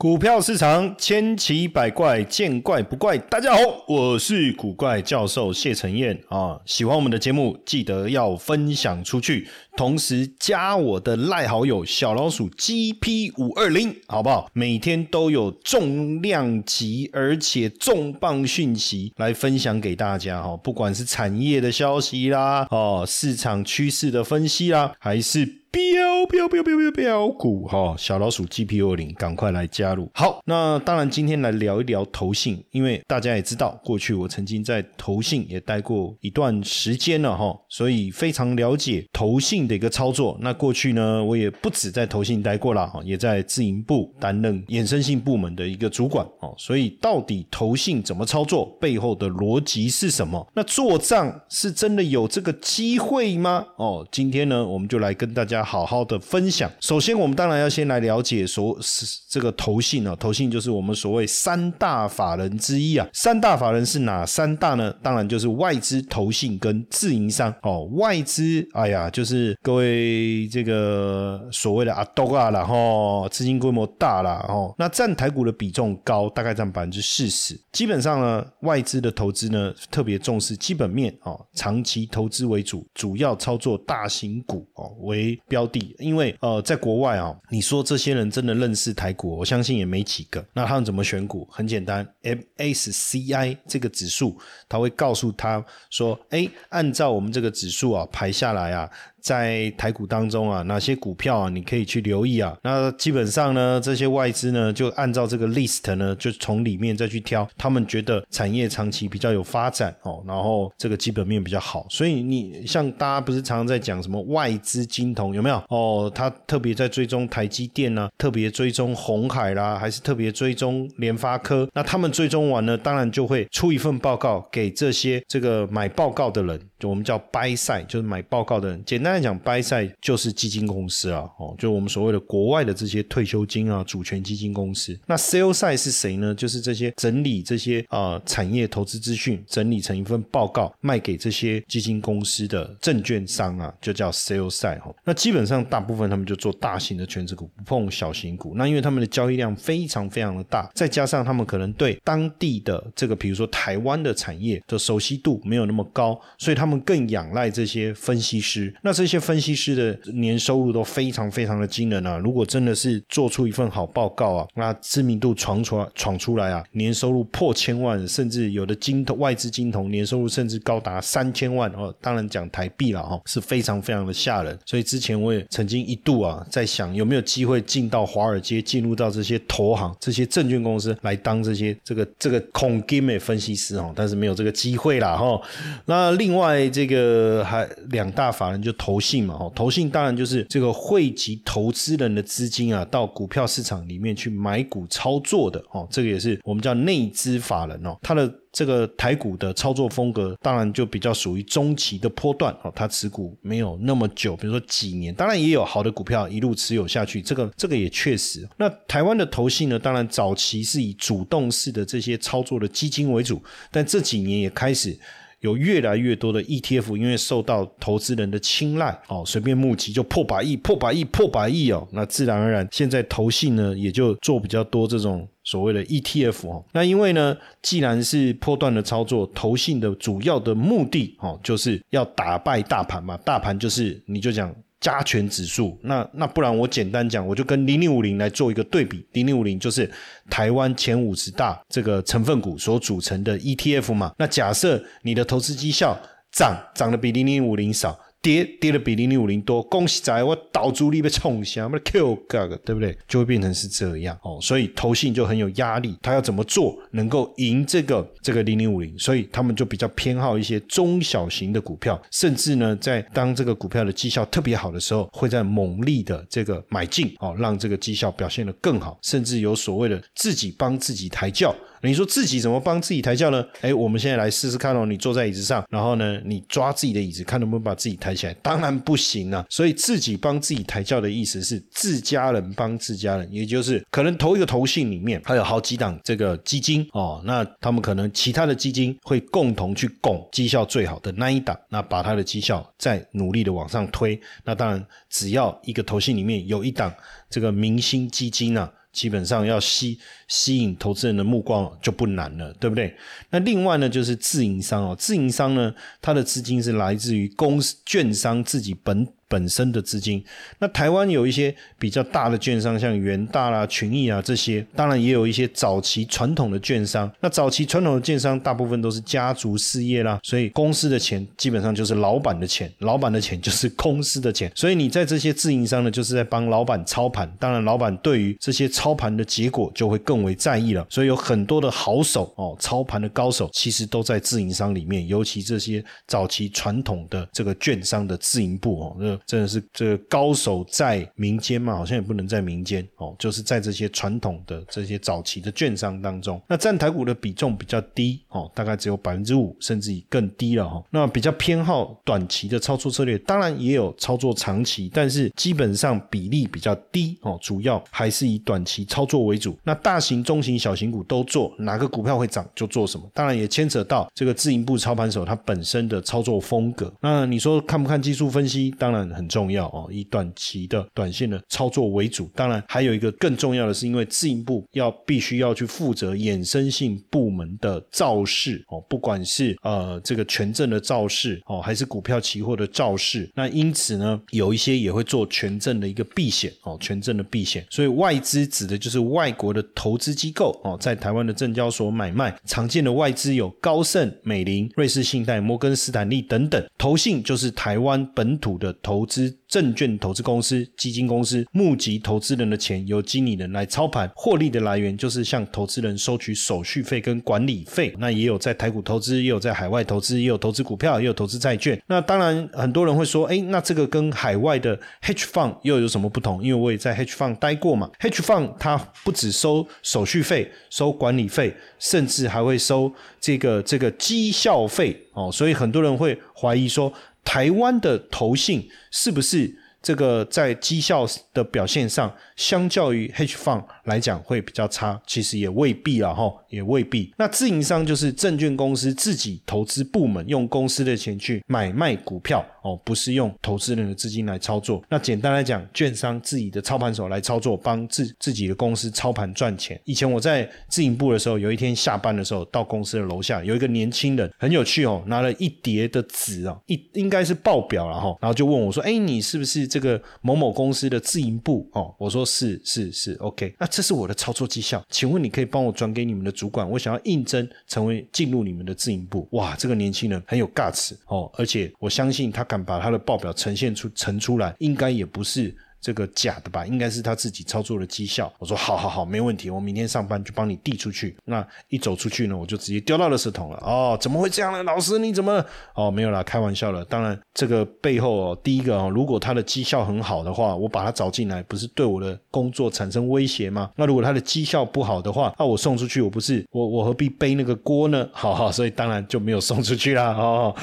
股票市场千奇百怪，见怪不怪。大家好，我是古怪教授谢承彦啊。喜欢我们的节目，记得要分享出去，同时加我的赖好友小老鼠 GP 五二零，好不好？每天都有重量级而且重磅讯息来分享给大家哈。不管是产业的消息啦，哦，市场趋势的分析啦，还是。标标标标标标股哈，小老鼠 G P 二零，赶快来加入。好，那当然今天来聊一聊投信，因为大家也知道，过去我曾经在投信也待过一段时间了哈，所以非常了解投信的一个操作。那过去呢，我也不止在投信待过了哈，也在自营部担任衍生性部门的一个主管哦。所以到底投信怎么操作，背后的逻辑是什么？那做账是真的有这个机会吗？哦，今天呢，我们就来跟大家。好好的分享。首先，我们当然要先来了解所是这个投信啊，投信就是我们所谓三大法人之一啊。三大法人是哪三大呢？当然就是外资、投信跟自营商哦。外资，哎呀，就是各位这个所谓的阿多啊然后资金规模大了哦。那占台股的比重高，大概占百分之四十。基本上呢，外资的投资呢，特别重视基本面哦，长期投资为主，主要操作大型股哦为。标的，因为呃，在国外啊，你说这些人真的认识台股，我相信也没几个。那他们怎么选股？很简单，MSCI 这个指数，他会告诉他说：“哎，按照我们这个指数啊排下来啊。”在台股当中啊，哪些股票啊，你可以去留意啊？那基本上呢，这些外资呢，就按照这个 list 呢，就从里面再去挑，他们觉得产业长期比较有发展哦，然后这个基本面比较好。所以你像大家不是常常在讲什么外资金童有没有？哦，他特别在追踪台积电呢，特别追踪红海啦，还是特别追踪联发科？那他们追踪完呢，当然就会出一份报告给这些这个买报告的人，就我们叫 buy side，就是买报告的人，简单。刚才讲 bi 赛就是基金公司啊，哦，就我们所谓的国外的这些退休金啊、主权基金公司。那 sell side 是谁呢？就是这些整理这些啊产业投资资讯，整理成一份报告卖给这些基金公司的证券商啊，就叫 sell side 哈。那基本上大部分他们就做大型的全职股，不碰小型股。那因为他们的交易量非常非常的大，再加上他们可能对当地的这个，比如说台湾的产业的熟悉度没有那么高，所以他们更仰赖这些分析师。那这些分析师的年收入都非常非常的惊人啊！如果真的是做出一份好报告啊，那知名度闯出闯出来啊，年收入破千万，甚至有的金头外资金童年收入甚至高达三千万哦！当然讲台币了哈，是非常非常的吓人。所以之前我也曾经一度啊，在想有没有机会进到华尔街，进入到这些投行、这些证券公司来当这些这个这个恐 game 分析师哦，但是没有这个机会啦哈。那另外这个还两大法人就投。投信嘛，哦，投信当然就是这个汇集投资人的资金啊，到股票市场里面去买股操作的哦，这个也是我们叫内资法人哦，他的这个台股的操作风格当然就比较属于中期的波段哦，他持股没有那么久，比如说几年，当然也有好的股票一路持有下去，这个这个也确实。那台湾的投信呢，当然早期是以主动式的这些操作的基金为主，但这几年也开始。有越来越多的 ETF，因为受到投资人的青睐，哦，随便募集就破百亿、破百亿、破百亿哦，那自然而然，现在投信呢也就做比较多这种所谓的 ETF 哦。那因为呢，既然是破断的操作，投信的主要的目的哦，就是要打败大盘嘛，大盘就是你就讲。加权指数，那那不然我简单讲，我就跟零零五零来做一个对比。零零五零就是台湾前五十大这个成分股所组成的 ETF 嘛。那假设你的投资绩效涨涨的比零零五零少。跌跌的比零零五零多，恭喜仔，我倒主力被冲下，我的 Q 哥哥，对不对？就会变成是这样哦，所以投信就很有压力，他要怎么做能够赢这个这个零零五零？所以他们就比较偏好一些中小型的股票，甚至呢，在当这个股票的绩效特别好的时候，会在猛力的这个买进哦，让这个绩效表现得更好，甚至有所谓的自己帮自己抬轿。你说自己怎么帮自己抬轿呢？哎，我们现在来试试看哦。你坐在椅子上，然后呢，你抓自己的椅子，看能不能把自己抬起来。当然不行啊。所以自己帮自己抬轿的意思是自家人帮自家人，也就是可能投一个投信里面还有好几档这个基金哦。那他们可能其他的基金会共同去拱绩效最好的那一档，那把它的绩效再努力的往上推。那当然，只要一个投信里面有一档这个明星基金啊。基本上要吸吸引投资人的目光就不难了，对不对？那另外呢，就是自营商哦，自营商呢，它的资金是来自于公司券商自己本。本身的资金，那台湾有一些比较大的券商，像元大啦、群益啊这些，当然也有一些早期传统的券商。那早期传统的券商大部分都是家族事业啦，所以公司的钱基本上就是老板的钱，老板的钱就是公司的钱。所以你在这些自营商呢，就是在帮老板操盘。当然，老板对于这些操盘的结果就会更为在意了。所以有很多的好手哦，操盘的高手其实都在自营商里面，尤其这些早期传统的这个券商的自营部哦。真的是这个高手在民间嘛？好像也不能在民间哦，就是在这些传统的这些早期的券商当中，那占台股的比重比较低哦，大概只有百分之五，甚至更低了哈。那比较偏好短期的操作策略，当然也有操作长期，但是基本上比例比较低哦，主要还是以短期操作为主。那大型、中型、小型股都做，哪个股票会涨就做什么。当然也牵扯到这个自营部操盘手他本身的操作风格。那你说看不看技术分析？当然。很重要哦，以短期的短线的操作为主。当然，还有一个更重要的是，因为自营部要必须要去负责衍生性部门的造势哦，不管是呃这个权证的造势哦，还是股票期货的造势。那因此呢，有一些也会做权证的一个避险哦，权证的避险。所以外资指的就是外国的投资机构哦，在台湾的证交所买卖常见的外资有高盛、美林、瑞士信贷、摩根斯坦利等等。投信就是台湾本土的投。投资证券投资公司、基金公司募集投资人的钱，由经理人来操盘，获利的来源就是向投资人收取手续费跟管理费。那也有在台股投资，也有在海外投资，也有投资股票，也有投资债券。那当然，很多人会说，哎，那这个跟海外的 hedge fund 又有什么不同？因为我也在 hedge fund 待过嘛。hedge fund 它不只收手续费、收管理费，甚至还会收这个这个绩效费哦。所以很多人会怀疑说。台湾的投信是不是这个在绩效的表现上，相较于 H fund 来讲会比较差？其实也未必啊，哈，也未必。那自营商就是证券公司自己投资部门用公司的钱去买卖股票。哦，不是用投资人的资金来操作。那简单来讲，券商自己的操盘手来操作，帮自自己的公司操盘赚钱。以前我在自营部的时候，有一天下班的时候，到公司的楼下有一个年轻人，很有趣哦，拿了一叠的纸啊，一应该是报表了哈，然后就问我说：“哎，你是不是这个某某公司的自营部？”哦，我说是是是，OK。那这是我的操作绩效，请问你可以帮我转给你们的主管，我想要应征成为进入你们的自营部。哇，这个年轻人很有 guts 哦，而且我相信他。敢把他的报表呈现出呈出来，应该也不是。这个假的吧，应该是他自己操作的绩效。我说好好好，没问题，我明天上班就帮你递出去。那一走出去呢，我就直接丢到了垃圾桶了。哦，怎么会这样呢？老师你怎么？哦，没有啦，开玩笑了。当然，这个背后哦，第一个哦，如果他的绩效很好的话，我把他找进来，不是对我的工作产生威胁吗？那如果他的绩效不好的话，那我送出去，我不是我我何必背那个锅呢？好好，所以当然就没有送出去啦。哦，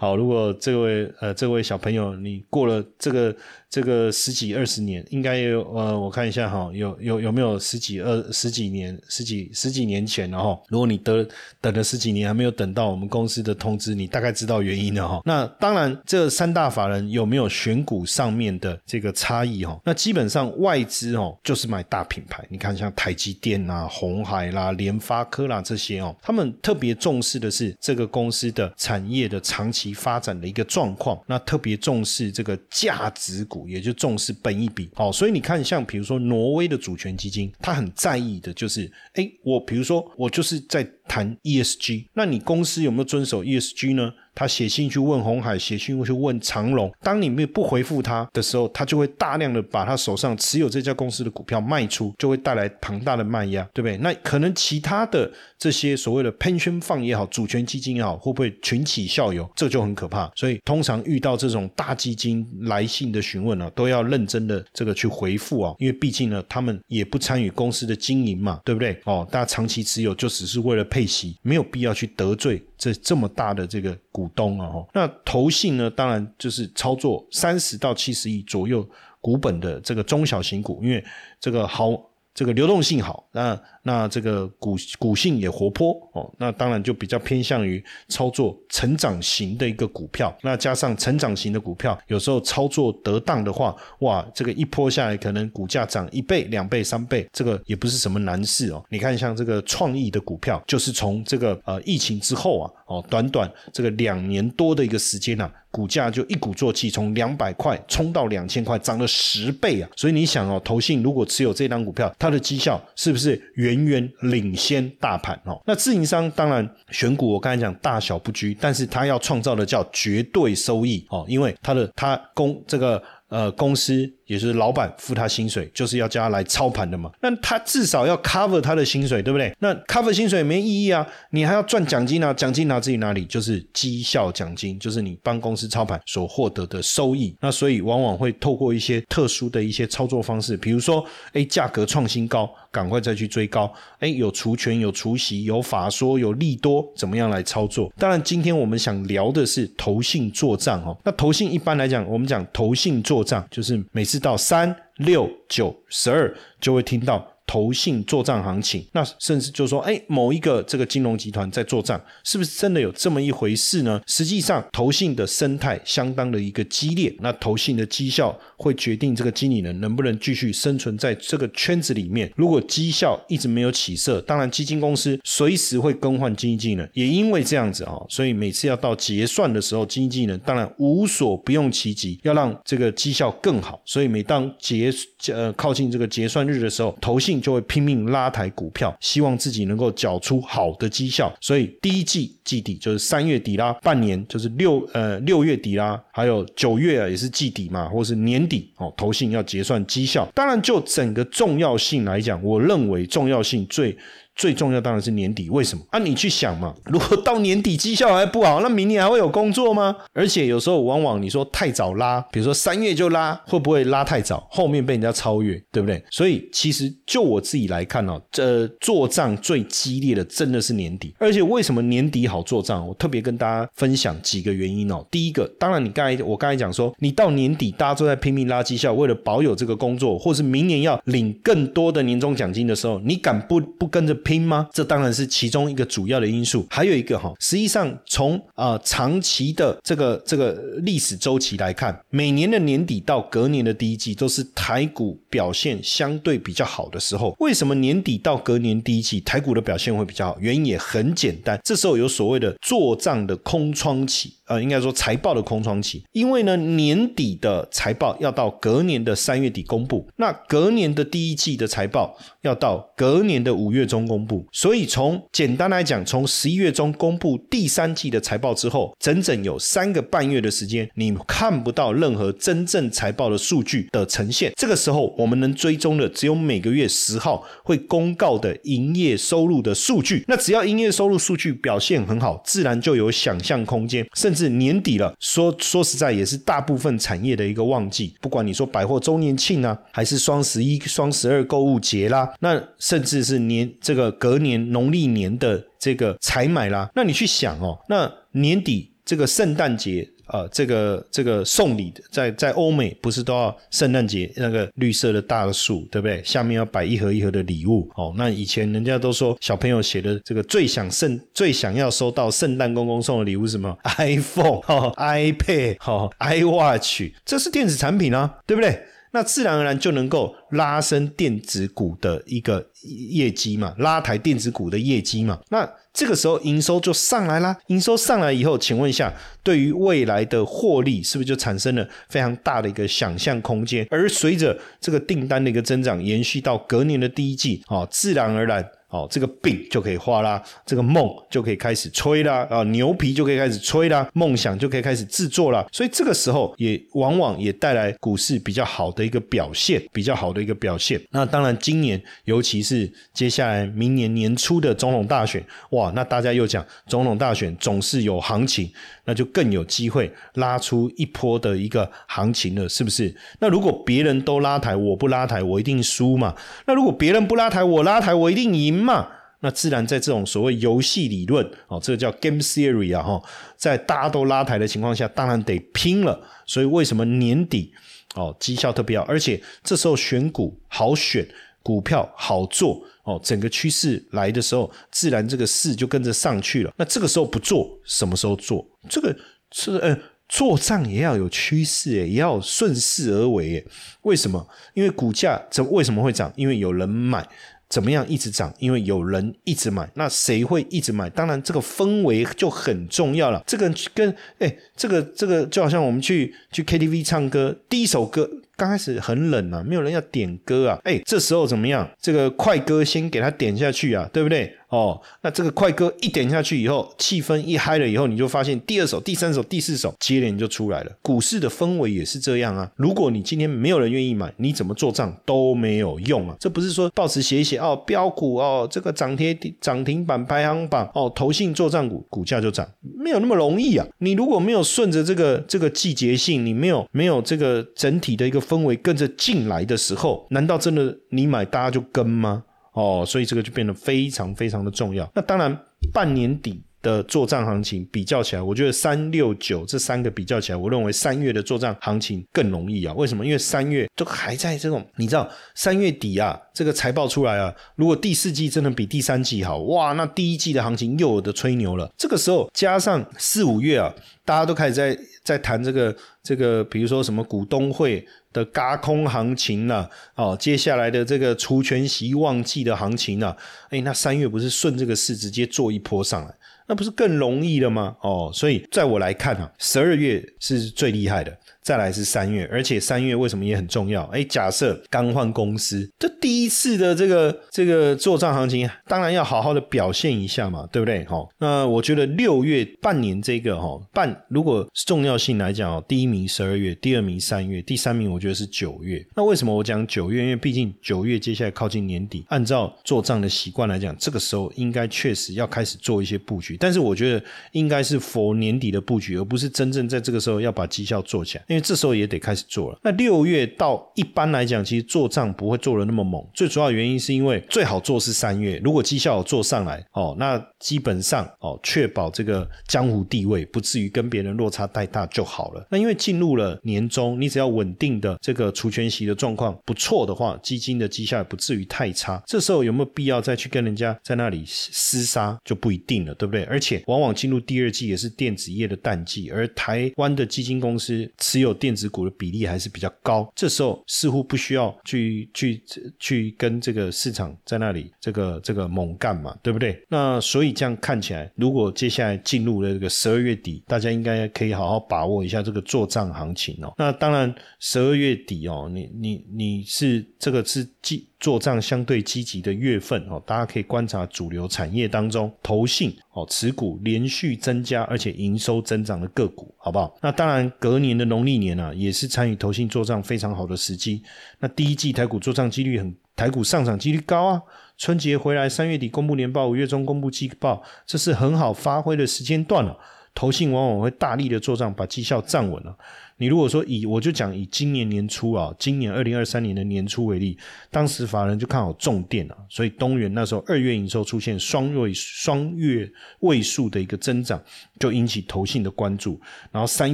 好，如果这位呃这位小朋友你过了这个。这个十几二十年，应该有呃，我看一下哈，有有有没有十几二十几年、十几十几年前了哈？如果你得等了十几年还没有等到我们公司的通知，你大概知道原因了哈。那当然，这三大法人有没有选股上面的这个差异哈？那基本上外资哦，就是买大品牌。你看像台积电啊、红海啦、联发科啦这些哦，他们特别重视的是这个公司的产业的长期发展的一个状况，那特别重视这个价值股。也就重视本一笔，好，所以你看，像比如说挪威的主权基金，他很在意的就是，哎，我比如说我就是在谈 ESG，那你公司有没有遵守 ESG 呢？他写信去问红海，写信去问长隆。当你们不回复他的时候，他就会大量的把他手上持有这家公司的股票卖出，就会带来庞大的卖压，对不对？那可能其他的这些所谓的 pension fund 也好，主权基金也好，会不会群起效尤？这就很可怕。所以通常遇到这种大基金来信的询问呢，都要认真的这个去回复啊，因为毕竟呢，他们也不参与公司的经营嘛，对不对？哦，大家长期持有就只是为了配息，没有必要去得罪这这么大的这个股。东啊，那投信呢？当然就是操作三十到七十亿左右股本的这个中小型股，因为这个好，这个流动性好。那那这个股股性也活泼哦，那当然就比较偏向于操作成长型的一个股票。那加上成长型的股票，有时候操作得当的话，哇，这个一波下来，可能股价涨一倍、两倍、三倍，这个也不是什么难事哦。你看，像这个创意的股票，就是从这个呃疫情之后啊，哦，短短这个两年多的一个时间呢。股价就一鼓作气，从两百块冲到两千块，涨了十倍啊！所以你想哦，投信如果持有这张股票，它的绩效是不是远远领先大盘哦？那自营商当然选股，我刚才讲大小不拘，但是他要创造的叫绝对收益哦，因为他的他公这个呃公司。也是老板付他薪水，就是要叫他来操盘的嘛。那他至少要 cover 他的薪水，对不对？那 cover 薪水没意义啊，你还要赚奖金啊，奖金拿自己哪里？就是绩效奖金，就是你帮公司操盘所获得的收益。那所以往往会透过一些特殊的一些操作方式，比如说，哎，价格创新高，赶快再去追高。哎，有除权、有除息、有法说、有利多，怎么样来操作？当然，今天我们想聊的是投信做账哦。那投信一般来讲，我们讲投信做账，就是每次。到三六九十二，就会听到。投信做账行情，那甚至就说，哎，某一个这个金融集团在做账，是不是真的有这么一回事呢？实际上，投信的生态相当的一个激烈，那投信的绩效会决定这个经理人能不能继续生存在这个圈子里面。如果绩效一直没有起色，当然基金公司随时会更换经纪人，也因为这样子啊，所以每次要到结算的时候，经纪人当然无所不用其极，要让这个绩效更好。所以每当结呃靠近这个结算日的时候，投信。就会拼命拉抬股票，希望自己能够缴出好的绩效。所以第一季季底就是三月底啦，半年就是六呃六月底啦，还有九月啊也是季底嘛，或是年底哦，投信要结算绩效。当然，就整个重要性来讲，我认为重要性最。最重要当然是年底，为什么啊？你去想嘛，如果到年底绩效还不好，那明年还会有工作吗？而且有时候往往你说太早拉，比如说三月就拉，会不会拉太早，后面被人家超越，对不对？所以其实就我自己来看哦，这做账最激烈的真的是年底。而且为什么年底好做账？我特别跟大家分享几个原因哦。第一个，当然你刚才我刚才讲说，你到年底大家都在拼命拉绩效，为了保有这个工作，或是明年要领更多的年终奖金的时候，你敢不不跟着？拼吗？这当然是其中一个主要的因素。还有一个哈，实际上从啊长期的这个这个历史周期来看，每年的年底到隔年的第一季都是台股表现相对比较好的时候。为什么年底到隔年第一季台股的表现会比较好？原因也很简单，这时候有所谓的做账的空窗期。呃，应该说财报的空窗期，因为呢年底的财报要到隔年的三月底公布，那隔年的第一季的财报要到隔年的五月中公布，所以从简单来讲，从十一月中公布第三季的财报之后，整整有三个半月的时间，你看不到任何真正财报的数据的呈现。这个时候，我们能追踪的只有每个月十号会公告的营业收入的数据。那只要营业收入数据表现很好，自然就有想象空间，甚至。年底了，说说实在也是大部分产业的一个旺季。不管你说百货周年庆啊，还是双十一、双十二购物节啦，那甚至是年这个隔年农历年的这个采买啦，那你去想哦，那年底这个圣诞节。呃，这个这个送礼的，在在欧美不是都要圣诞节那个绿色的大树，对不对？下面要摆一盒一盒的礼物哦。那以前人家都说小朋友写的这个最想圣最想要收到圣诞公公送的礼物是什么？iPhone、iPad、哈 iWatch，这是电子产品啊，对不对？那自然而然就能够拉升电子股的一个业绩嘛，拉抬电子股的业绩嘛。那这个时候营收就上来啦，营收上来以后，请问一下，对于未来的获利是不是就产生了非常大的一个想象空间？而随着这个订单的一个增长，延续到隔年的第一季，啊，自然而然。哦，这个病就可以画啦，这个梦就可以开始吹啦，啊，牛皮就可以开始吹啦，梦想就可以开始制作啦。所以这个时候也往往也带来股市比较好的一个表现，比较好的一个表现。那当然，今年尤其是接下来明年年初的总统大选，哇，那大家又讲总统大选总是有行情，那就更有机会拉出一波的一个行情了，是不是？那如果别人都拉抬，我不拉抬，我一定输嘛？那如果别人不拉抬，我拉抬，我一定赢？嘛，那自然在这种所谓游戏理论哦，这个叫 game theory 啊哈，在大家都拉抬的情况下，当然得拼了。所以为什么年底哦绩效特别好，而且这时候选股好选股票好做哦，整个趋势来的时候，自然这个势就跟着上去了。那这个时候不做，什么时候做？这个是呃，做账也要有趋势，也要顺势而为。为什么？因为股价怎为什么会涨？因为有人买。怎么样一直涨？因为有人一直买，那谁会一直买？当然，这个氛围就很重要了。这个跟哎，这个这个就好像我们去去 KTV 唱歌，第一首歌。刚开始很冷啊，没有人要点歌啊，哎，这时候怎么样？这个快歌先给他点下去啊，对不对？哦，那这个快歌一点下去以后，气氛一嗨了以后，你就发现第二首、第三首、第四首接连就出来了。股市的氛围也是这样啊。如果你今天没有人愿意买，你怎么做账都没有用啊。这不是说报纸写一写哦，标股哦，这个涨跌涨停板排行榜哦，投信做账股股价就涨，没有那么容易啊。你如果没有顺着这个这个季节性，你没有没有这个整体的一个。氛围跟着进来的时候，难道真的你买大家就跟吗？哦，所以这个就变得非常非常的重要。那当然，半年底。的做账行情比较起来，我觉得三六九这三个比较起来，我认为三月的做账行情更容易啊。为什么？因为三月都还在这种，你知道三月底啊，这个财报出来啊，如果第四季真的比第三季好，哇，那第一季的行情又有的吹牛了。这个时候加上四五月啊，大家都开始在在谈这个这个，比如说什么股东会的嘎空行情了，哦，接下来的这个除权息旺季的行情了，哎，那三月不是顺这个势直接做一波上来？那不是更容易了吗？哦，所以在我来看啊，十二月是最厉害的。再来是三月，而且三月为什么也很重要？哎，假设刚换公司，这第一次的这个这个做账行情，当然要好好的表现一下嘛，对不对？哈，那我觉得六月半年这个哈半，如果重要性来讲哦，第一名十二月，第二名三月，第三名我觉得是九月。那为什么我讲九月？因为毕竟九月接下来靠近年底，按照做账的习惯来讲，这个时候应该确实要开始做一些布局。但是我觉得应该是佛年底的布局，而不是真正在这个时候要把绩效做起来。这时候也得开始做了。那六月到一般来讲，其实做账不会做的那么猛。最主要原因是因为最好做是三月，如果绩效有做上来哦，那基本上哦，确保这个江湖地位不至于跟别人落差太大就好了。那因为进入了年终，你只要稳定的这个除权息的状况不错的话，基金的绩效也不至于太差。这时候有没有必要再去跟人家在那里厮杀就不一定了，对不对？而且往往进入第二季也是电子业的淡季，而台湾的基金公司只有。电子股的比例还是比较高，这时候似乎不需要去去去跟这个市场在那里这个这个猛干嘛，对不对？那所以这样看起来，如果接下来进入了这个十二月底，大家应该可以好好把握一下这个做账行情哦。那当然，十二月底哦，你你你是这个是积做账相对积极的月份哦，大家可以观察主流产业当中投信哦持股连续增加而且营收增长的个股，好不好？那当然，隔年的农历年啊，也是参与投信做账非常好的时机。那第一季台股做账几率很，台股上涨几率高啊。春节回来，三月底公布年报，五月中公布季报，这是很好发挥的时间段了。投信往往会大力的做账，把绩效站稳了。你如果说以我就讲以今年年初啊，今年二零二三年的年初为例，当时法人就看好重电啊，所以东元那时候二月营收出现双位双月位数的一个增长，就引起投信的关注。然后三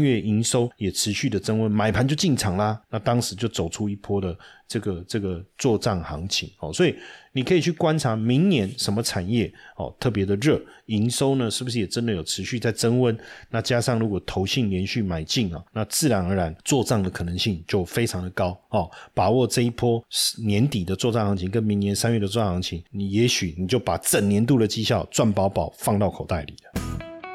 月营收也持续的增温，买盘就进场啦。那当时就走出一波的这个这个做账行情哦，所以。你可以去观察明年什么产业哦特别的热，营收呢是不是也真的有持续在增温？那加上如果投信连续买进啊，那自然而然做账的可能性就非常的高哦。把握这一波年底的做账行情跟明年三月的做账行情，你也许你就把整年度的绩效赚饱饱放到口袋里了。